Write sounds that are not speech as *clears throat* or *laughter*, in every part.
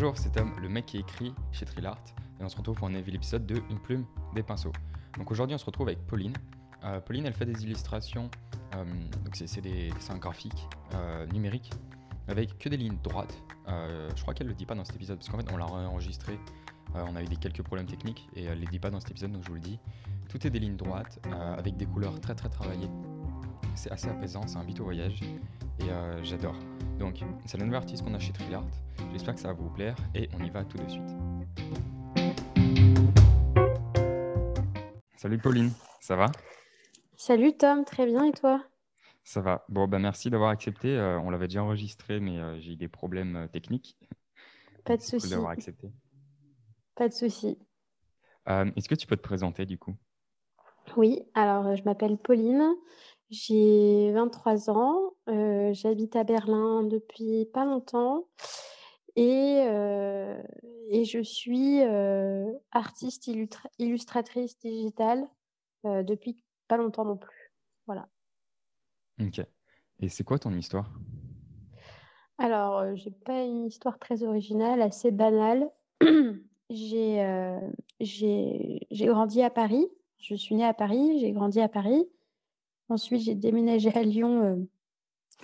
Bonjour, c'est Tom, le mec qui écrit chez Trilart, et on se retrouve pour un nouvel épisode de Une plume, des pinceaux. Donc aujourd'hui, on se retrouve avec Pauline. Euh, Pauline, elle fait des illustrations, euh, donc c'est des dessins graphiques, euh, numériques, avec que des lignes droites. Je crois qu'elle le dit pas dans cet épisode, parce qu'en fait, on l'a enregistré, on a eu des quelques problèmes techniques, et elle les dit pas dans cet épisode, donc je vous le dis. Tout est des lignes droites, avec des couleurs très très travaillées. C'est assez apaisant, c'est un vite au voyage, et euh, j'adore. Donc, c'est le nouvel artiste qu'on a chez Trilart. J'espère que ça va vous plaire et on y va tout de suite. Salut Pauline, ça va? Salut Tom, très bien et toi? Ça va. Bon, bah merci d'avoir accepté. Euh, on l'avait déjà enregistré, mais euh, j'ai eu des problèmes techniques. Pas de souci. d'avoir accepté. Pas de souci. Est-ce que tu peux te présenter du coup? Oui, alors je m'appelle Pauline, j'ai 23 ans, euh, j'habite à Berlin depuis pas longtemps et, euh, et je suis euh, artiste illustra- illustratrice digitale depuis pas longtemps non plus. Voilà. Ok. Et c'est quoi ton histoire? Alors, j'ai pas une histoire très originale, assez banale. *clears throat* J'ai grandi à Paris. Je suis née à Paris, j'ai grandi à Paris. Ensuite, j'ai déménagé à Lyon euh,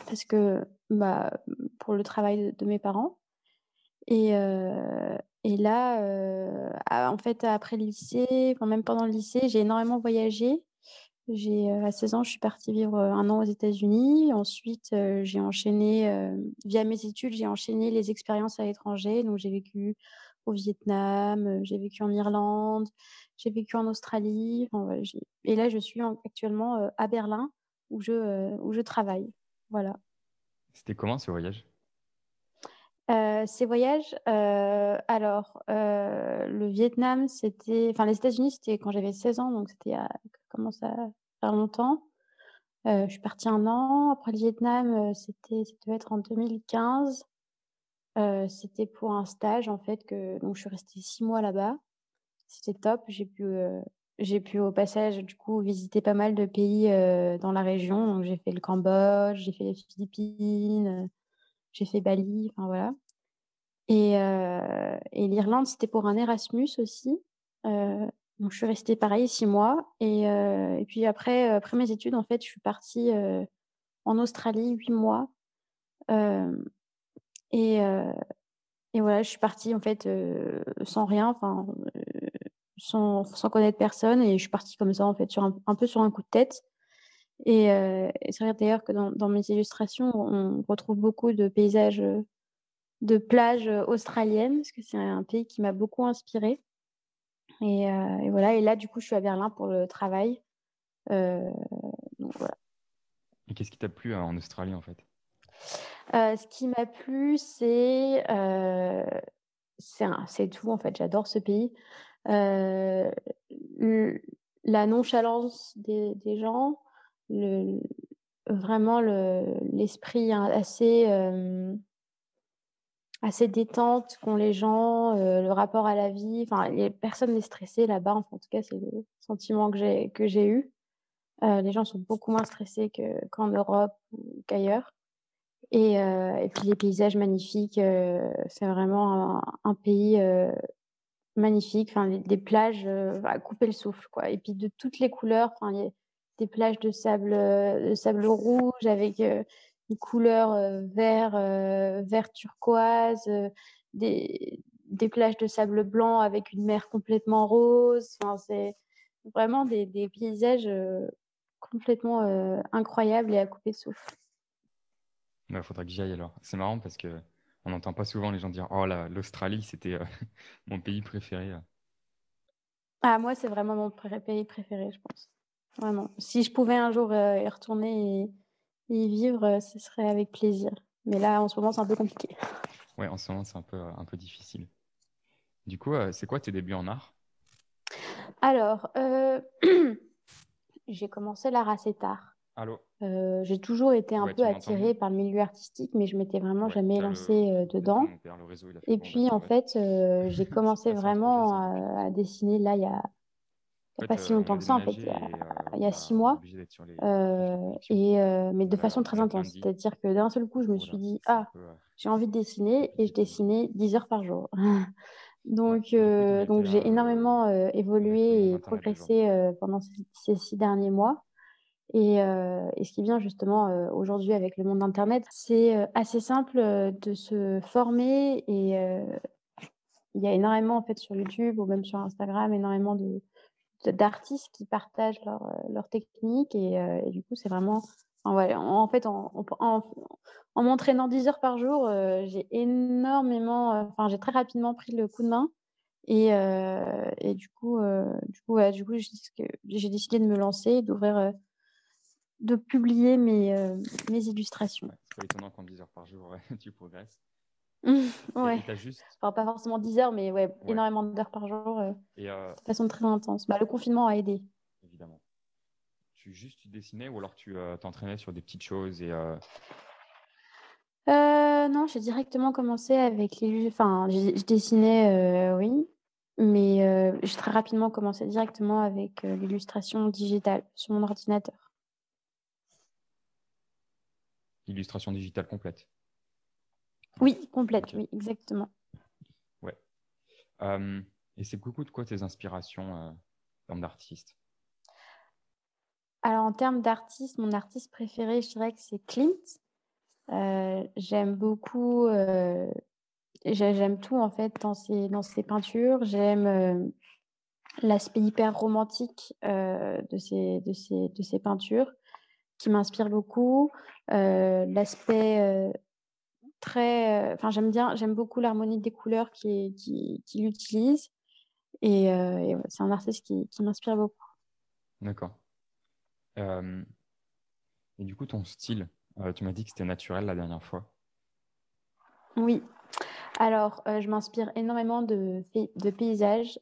parce que bah, pour le travail de, mes parents. Et, euh, et là, euh, en fait, après le lycée, même pendant le lycée, j'ai énormément voyagé. J'ai, à 16 ans, je suis partie vivre un an aux États-Unis. Ensuite, j'ai enchaîné, via mes études, j'ai enchaîné les expériences à l'étranger. Donc, j'ai vécu au Vietnam, euh, j'ai vécu en Irlande, j'ai vécu en Australie. Enfin, voilà, j'ai- et là, je suis en- actuellement euh, à Berlin où je, euh, où je travaille. Voilà. C'était comment ce voyage? Euh, ces voyages, alors le Vietnam, c'était, enfin les États-Unis, c'était quand j'avais 16 ans, donc c'était y a- ça à faire longtemps. Je suis partie un an. Après le Vietnam, c'était, ça devait être en 2015. Euh, c'était pour un stage en fait que donc je suis restée six mois là-bas. C'était top. J'ai pu, euh, j'ai pu au passage du coup visiter pas mal de pays euh, dans la région. Donc j'ai fait le Cambodge, j'ai fait les Philippines, j'ai fait Bali. Enfin voilà. Et, et l'Irlande, c'était pour un Erasmus aussi. Donc, je suis restée pareil six mois. Et, et puis après, après mes études, en fait, je suis partie en Australie huit mois. Et, euh, et voilà, je suis partie en fait euh, sans rien, enfin, euh, sans, sans connaître personne. Et je suis partie comme ça, en fait, sur un, un peu sur un coup de tête. Et, euh, et c'est vrai d'ailleurs que dans, mes illustrations, on retrouve beaucoup de paysages de plages australiennes, parce que c'est un pays qui m'a beaucoup inspirée. Et, voilà, et là, du coup, je suis à Berlin pour le travail. Et qu'est-ce qui t'a plu en Australie en fait? Euh, ce qui m'a plu, c'est euh, c'est tout, en fait. J'adore ce pays. Euh, la nonchalance des, gens, vraiment le- l'esprit assez, détente qu'ont les gens, le rapport à la vie. Enfin, personne n'est stressée là-bas. Enfin, en tout cas, c'est le sentiment que j'ai que j'ai eu. Les gens sont beaucoup moins stressés que, qu'en Europe ou qu'ailleurs. Et, euh, et puis les paysages magnifiques. euh, c'est vraiment un, pays euh, magnifique. Enfin, des plages à couper le souffle, quoi. Et puis de toutes les couleurs. Enfin, des plages de sable, de sable rouge avec une couleur vert, vert turquoise, des, des plages de sable blanc avec une mer complètement rose. Enfin, c'est vraiment des, des paysages complètement incroyables et à couper le souffle. Il faudra que j'y aille alors. C'est marrant parce que on n'entend pas souvent les gens dire Oh là, l'Australie, c'était euh, *laughs* mon pays préféré. euh. Ah, moi, c'est vraiment mon pays préféré, je pense. Vraiment. Si je pouvais un jour euh, y retourner et, y vivre, euh, ce serait avec plaisir. Mais là, en ce moment, c'est un peu compliqué. Ouais, en ce moment, c'est un peu, un peu difficile. Du coup, c'est quoi tes débuts en art? Alors, *clears throat* j'ai commencé l'art assez tard. Allô? Euh, j'ai toujours été un Ouais, peu attirée par le milieu artistique, mais je m'étais vraiment Ouais, jamais le- lancée euh, dedans. père, réseau, Et puis, en fait, euh, j'ai *laughs* commencé vraiment à, à dessiner là, il y a, il n'y a pas si longtemps que ça, en fait, il y a, il y a six mois. et, mais de façon très intense. C'est-à-dire que d'un seul coup, je me suis dit, ah, j'ai envie de dessiner et je dessinais 10 heures par jour. *laughs* donc, donc j'ai énormément évolué et progressé pendant ces, six derniers mois. Et, et, ce qui bien justement aujourd'hui avec le monde d'Internet, c'est assez simple de se former et il y a énormément en fait sur YouTube ou même sur Instagram, énormément de, d'artistes qui partagent leur, leur technique et, du coup c'est vraiment en, fait en, en, en m'entraînant 10 heures par jour j'ai énormément enfin j'ai très rapidement pris le coup de main et, du coup du coup j'ai décidé de me lancer d'ouvrir de publier mes, mes illustrations c'est pas étonnant qu'en 10 heures par jour *laughs* tu progresses ouais. juste... pas forcément 10 heures, mais ouais, énormément d'heures par jour, euh, euh, de façon très intense. Bah, le confinement a aidé. Évidemment. Tu juste tu dessinais ou alors tu euh, t'entraînais sur des petites choses et non, j'ai directement commencé avec les. Enfin, je dessinais, oui, mais j'ai très rapidement commencé directement avec l'illustration digitale sur mon ordinateur. Illustration digitale complète. Oui, complète, oui, exactement. Ouais. et c'est beaucoup de quoi tes inspirations euh, en termes d'artiste Alors, en termes d'artiste, mon artiste préféré, je dirais que c'est Clint. Euh, j'aime beaucoup, euh, j'aime tout en fait dans ses, dans ses peintures. J'aime l'aspect hyper romantique de, ses, de, ses, de ses peintures qui m'inspire beaucoup. l'aspect très. Euh, enfin, j'aime bien, j'aime beaucoup l'harmonie des couleurs qu'il qui, qui utilise. Et, euh, c'est un artiste qui, qui m'inspire beaucoup. D'accord. et du coup, ton style, euh, tu m'as dit que c'était naturel la dernière fois. Oui. Alors, je m'inspire énormément de, de paysages,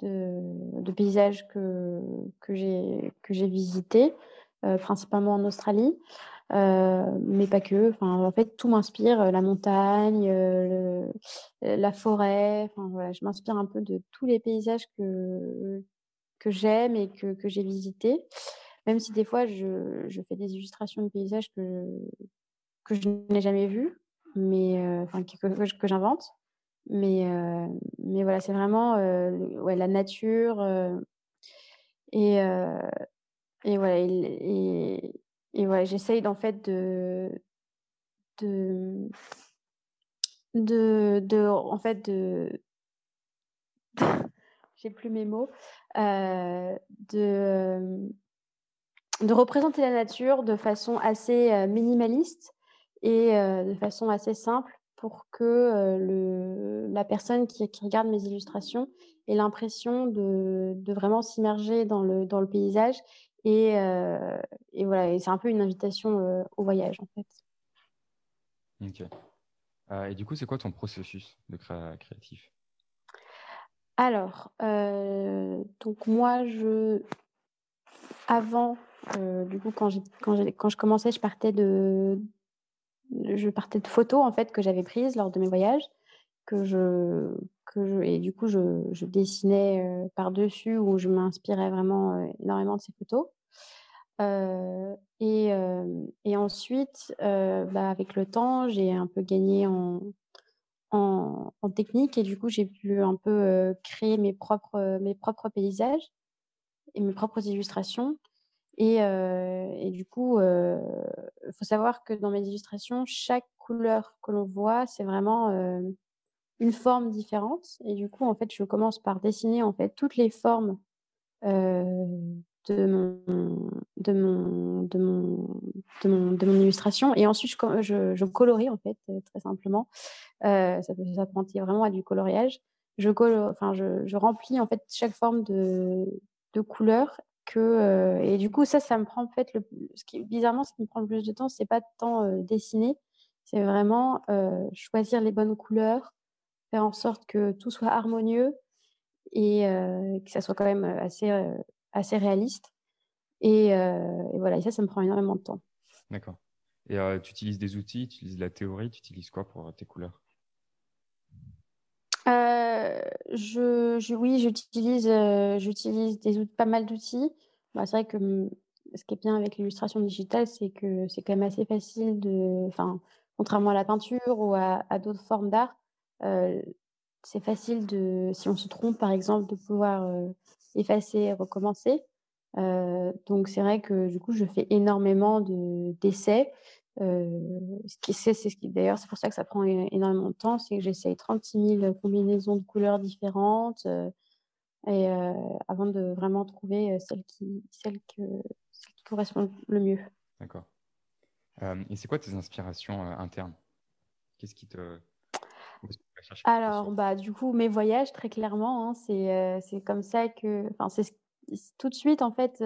de, paysages que, que j'ai visités, principalement en Australie. Euh, mais pas que. Enfin, en fait, tout m'inspire, euh, la montagne, euh, la forêt. Enfin, voilà, je m'inspire un peu de tous les paysages que, que j'aime et que, que j'ai visités. Même si des fois, je, je, fais des illustrations de paysages que, que je n'ai jamais vus, mais enfin, que, que, j'invente. Mais, mais voilà, c'est vraiment ouais, la nature. et, et voilà, et, et ouais, j'essaye en fait de, de, de, en fait de, *laughs* j'ai plus mes mots, euh, de, de représenter la nature de façon assez euh, minimaliste et euh, de façon assez simple pour que le, la personne qui, qui, regarde mes illustrations ait l'impression de, de, vraiment s'immerger dans le, dans le paysage et, et voilà, et c'est un peu une invitation au voyage en fait. Ok. Euh, et du coup, c'est quoi ton processus de créatif? Alors, donc moi, je, avant, du coup, quand, quand, quand, je commençais, je partais de, je partais de photos en fait que j'avais prises lors de mes voyages, que je, que je et du coup, je, je dessinais par dessus où je m'inspirais vraiment énormément de ces photos et, et ensuite, bah, avec le temps, j'ai un peu gagné en, en, en, technique et du coup, j'ai pu un peu créer mes propres, mes propres paysages et mes propres illustrations. Et, et du coup, il faut savoir que dans mes illustrations, chaque couleur que l'on voit, c'est vraiment une forme différente. Et du coup, en fait, je commence par dessiner en fait toutes les formes de mon, de mon, de mon, de mon, de mon illustration. Et ensuite, je, je, je colorie, en fait, euh, très simplement. Euh, ça peut s'apprendre vraiment à du coloriage. Je, enfin, je, je, remplis, en fait, chaque forme de, de couleur. Euh, et du coup, ça, ça me prend, en fait, le, ce qui, bizarrement, ce qui me prend le plus de temps, c'est pas tant euh, dessiner, c'est vraiment euh, choisir les bonnes couleurs, faire en sorte que tout soit harmonieux et que ça soit quand même assez assez réaliste. Et, euh, et, voilà, et ça, ça me prend énormément de temps. D'accord. Et euh, tu utilises des outils, tu utilises la théorie, tu utilises quoi pour tes couleurs? Heu, je oui, j'utilise, heu, j'utilise pas mal d'outils. Bah, c'est vrai que, mmh, ce qui est bien avec l'illustration digitale, c'est que c'est quand même assez facile de enfin, contrairement à la peinture ou à d'autres formes d'art, heu, c'est facile de si on se trompe, par exemple, de pouvoir, effacer et recommencer. Donc c'est vrai que, du coup, je fais énormément de d'essais ce qui c'est c'est ce qui d'ailleurs, c'est pour ça que ça prend énormément de temps, c'est que j'essaye 36 000 combinaisons de couleurs différentes, heu et heu, avant de vraiment trouver, celle qui celle que celle qui correspond le mieux. D'accord. Et c'est quoi tes inspirations, internes? Qu'est-ce qui te Alors, bah, du coup, mes voyages très clairement, hein, c'est, c'est comme ça que enfin, c'est tout de suite, en fait,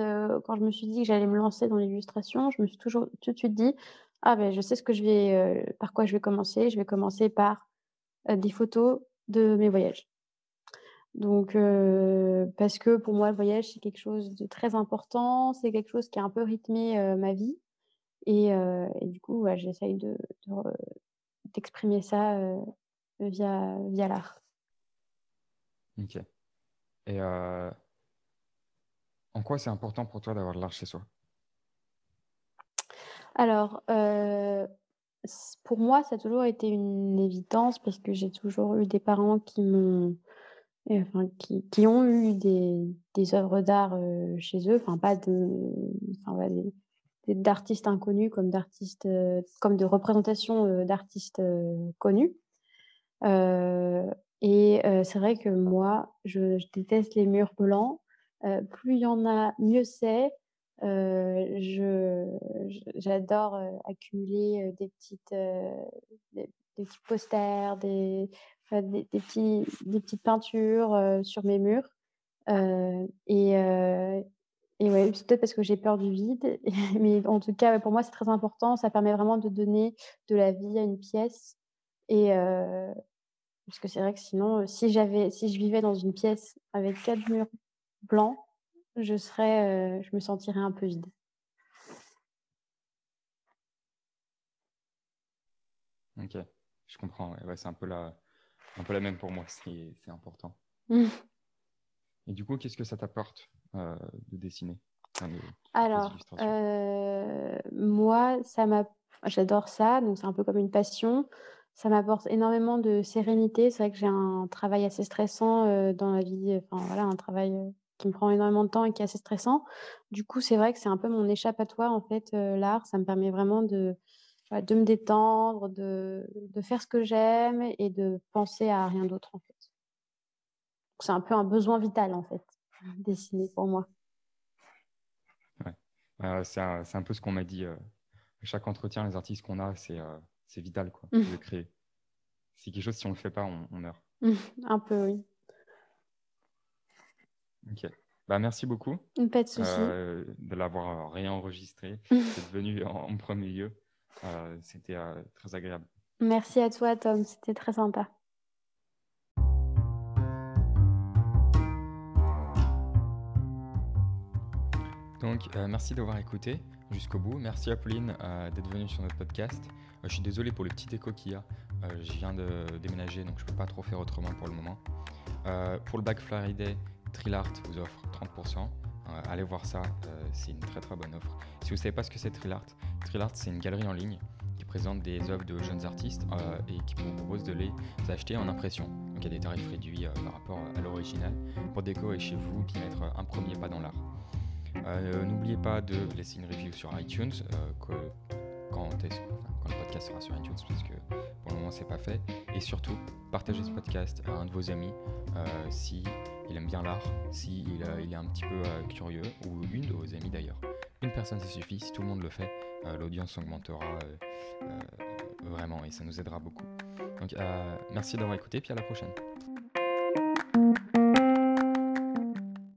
quand je me suis dit que j'allais me lancer dans l'illustration, je me suis toujours tout de suite dit: «Ah beh, je sais ce que je vais, heu, par quoi je vais commencer. Je vais commencer par, heu, des photos de mes voyages». Donc heu, parce que pour moi, le voyage, c'est quelque chose de très important, c'est quelque chose qui a un peu rythmé, ma vie et du coup, j'essaye de d'exprimer ça, via via l'art. OK et en quoi c'est important pour toi d'avoir de l'art chez soi? Alors, heu, s pour moi, ça a toujours été une évidence parce que j'ai toujours eu des parents qui m'ont enfin qui qui ont eu des des œuvres d'art, heu, chez eux, enfin pas d'artistes inconnus comme d'artistes, heu, comme de représentations, d'artistes, connus. Et c'est vrai que moi, je déteste les murs blancs. Plus il y en a, mieux c'est. Je j'adore, heu, accumuler, heu, des petites, des petits posters, des des petits des petites peintures, sur mes murs. Et et ouais, peut-être parce que j'ai peur du vide, *laughs* mais en tout cas, pour moi, c'est très important. Ça permet vraiment de donner de la vie à une pièce et parce que c'est vrai que sinon, si j'avais si je vivais dans une pièce avec 4 murs blancs, je serais, heu, je me sentirais un peu vide. OK, je comprends, ouais, ouais, c'est un peu la un peu la même pour moi, c'est c'est important *laughs* et du coup, qu'est-ce que ça t'apporte, heu, de dessiner? Enfin de tes Alors, heu, moi, ça m'a j'adore ça, donc c'est un peu comme une passion. Ça m'apporte énormément de sérénité. C'est vrai que j'ai un travail assez stressant, dans la vie, enfin voilà, un travail, qui me prend énormément de temps et qui est assez stressant. Du coup, c'est vrai que c'est un peu mon échappatoire, en fait, heu, l'art. Ça me permet vraiment de, de me détendre, de de faire ce que j'aime et de penser à rien d'autre, en fait. C'est un peu un besoin vital, en fait, *laughs* dessiner pour moi. Ouais, heu, c'est un peu ce qu'on m'a dit, heu, à chaque entretien, les artistes qu'on a, c'est, c'est vital quoi, de *laughs* créer. C'est quelque chose, si on le fait pas, on on meurt. *laughs* Un peu, oui. OK. Bah, merci beaucoup, Pas de souci. heu, de l'avoir, heu, réenregistré, *laughs* d'être venu en en 1er lieu. Heu, c'était, très agréable. Merci à toi, Tom, c'était très sympa. Donc, merci d'avoir écouté jusqu'au bout. Merci à Pauline, heu, d'être venue sur notre podcast. Je suis désolé pour le petit écho qu'il y a. Je viens de déménager, donc je peux pas trop faire autrement pour le moment. Pour le Black Friday, Trilart vous offre 30 Heu, allez voir ça, heu, c'est une très, très bonne offre. Si vous savez pas ce que c'est Trilart, Trilart, c'est une galerie en ligne qui présente des œuvres de jeunes artistes, heu et qui vous propose de les acheter en impression. Donc il y a des tarifs réduits, par rapport à l'original pour décorer chez vous puis mettre un premier pas dans l'art. Euh, N'oubliez pas de laisser une review sur iTunes euh, quand, quand le podcast sera sur iTunes, parce que pour le moment c'est pas fait. Et surtout, partagez ce podcast à un de vos amis euh, si il aime bien l'art, si il, euh, il est un petit peu euh, curieux, ou une de vos amis d'ailleurs. Une personne ça suffit. Si tout le monde le fait, euh, l'audience augmentera vraiment et ça nous aidera beaucoup. Donc merci d'avoir écouté, puis à la prochaine.